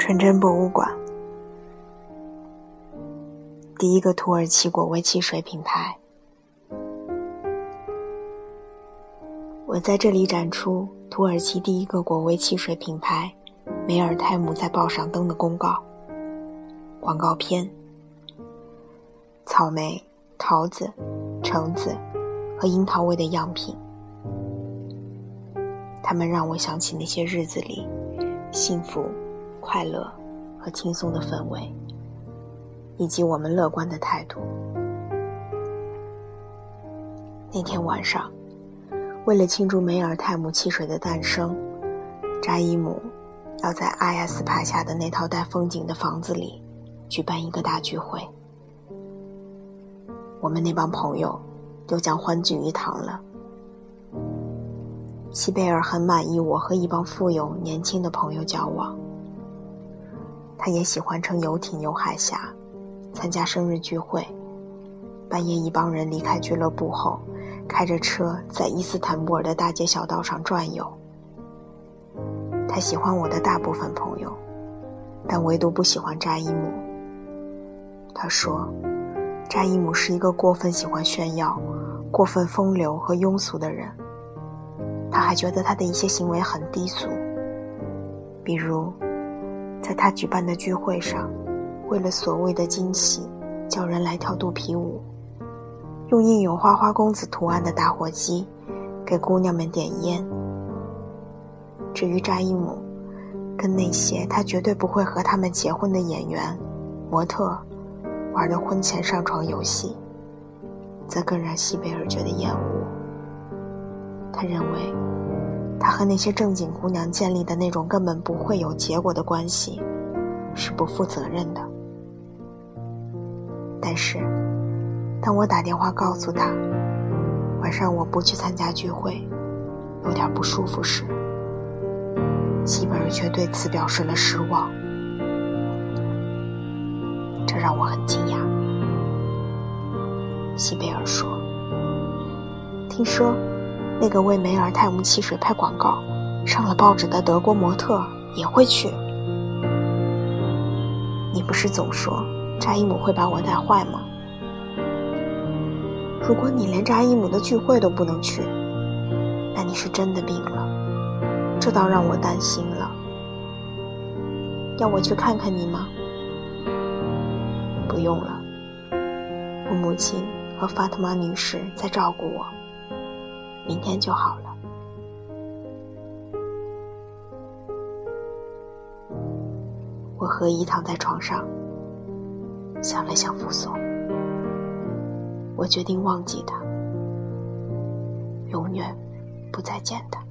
纯真博物馆，第一个土耳其果味汽水品牌。我在这里展出土耳其第一个果味汽水品牌梅尔泰姆在报上登的公告。广告片：草莓、桃子、橙子和樱桃味的样品，它们让我想起那些日子里幸福。快乐和轻松的氛围，以及我们乐观的态度。那天晚上，为了庆祝梅尔泰姆汽水的诞生，扎伊姆要在阿亚斯帕下的那套带风景的房子里举办一个大聚会。我们那帮朋友都将欢聚一堂了。西贝尔很满意我和一帮富有年轻的朋友交往。他也喜欢乘游艇游海峡，参加生日聚会。半夜，一帮人离开俱乐部后，开着车在伊斯坦布尔的大街小道上转悠。他喜欢我的大部分朋友，但唯独不喜欢扎伊姆。他说，扎伊姆是一个过分喜欢炫耀、过分风流和庸俗的人。他还觉得他的一些行为很低俗，比如。在他举办的聚会上，为了所谓的惊喜，叫人来跳肚皮舞，用印有花花公子图案的打火机给姑娘们点烟。至于扎伊姆，跟那些他绝对不会和他们结婚的演员、模特玩的婚前上床游戏，则更让西贝尔觉得厌恶。他认为。他和那些正经姑娘建立的那种根本不会有结果的关系，是不负责任的。但是，当我打电话告诉他晚上我不去参加聚会，有点不舒服时，西贝尔却对此表示了失望，这让我很惊讶。西贝尔说：“听说。”那个为梅尔泰姆汽水拍广告、上了报纸的德国模特也会去。你不是总说扎伊姆会把我带坏吗？如果你连扎伊姆的聚会都不能去，那你是真的病了。这倒让我担心了。要我去看看你吗？不用了，我母亲和法特玛女士在照顾我。明天就好了。我和姨躺在床上，想了想复苏。我决定忘记他，永远不再见他。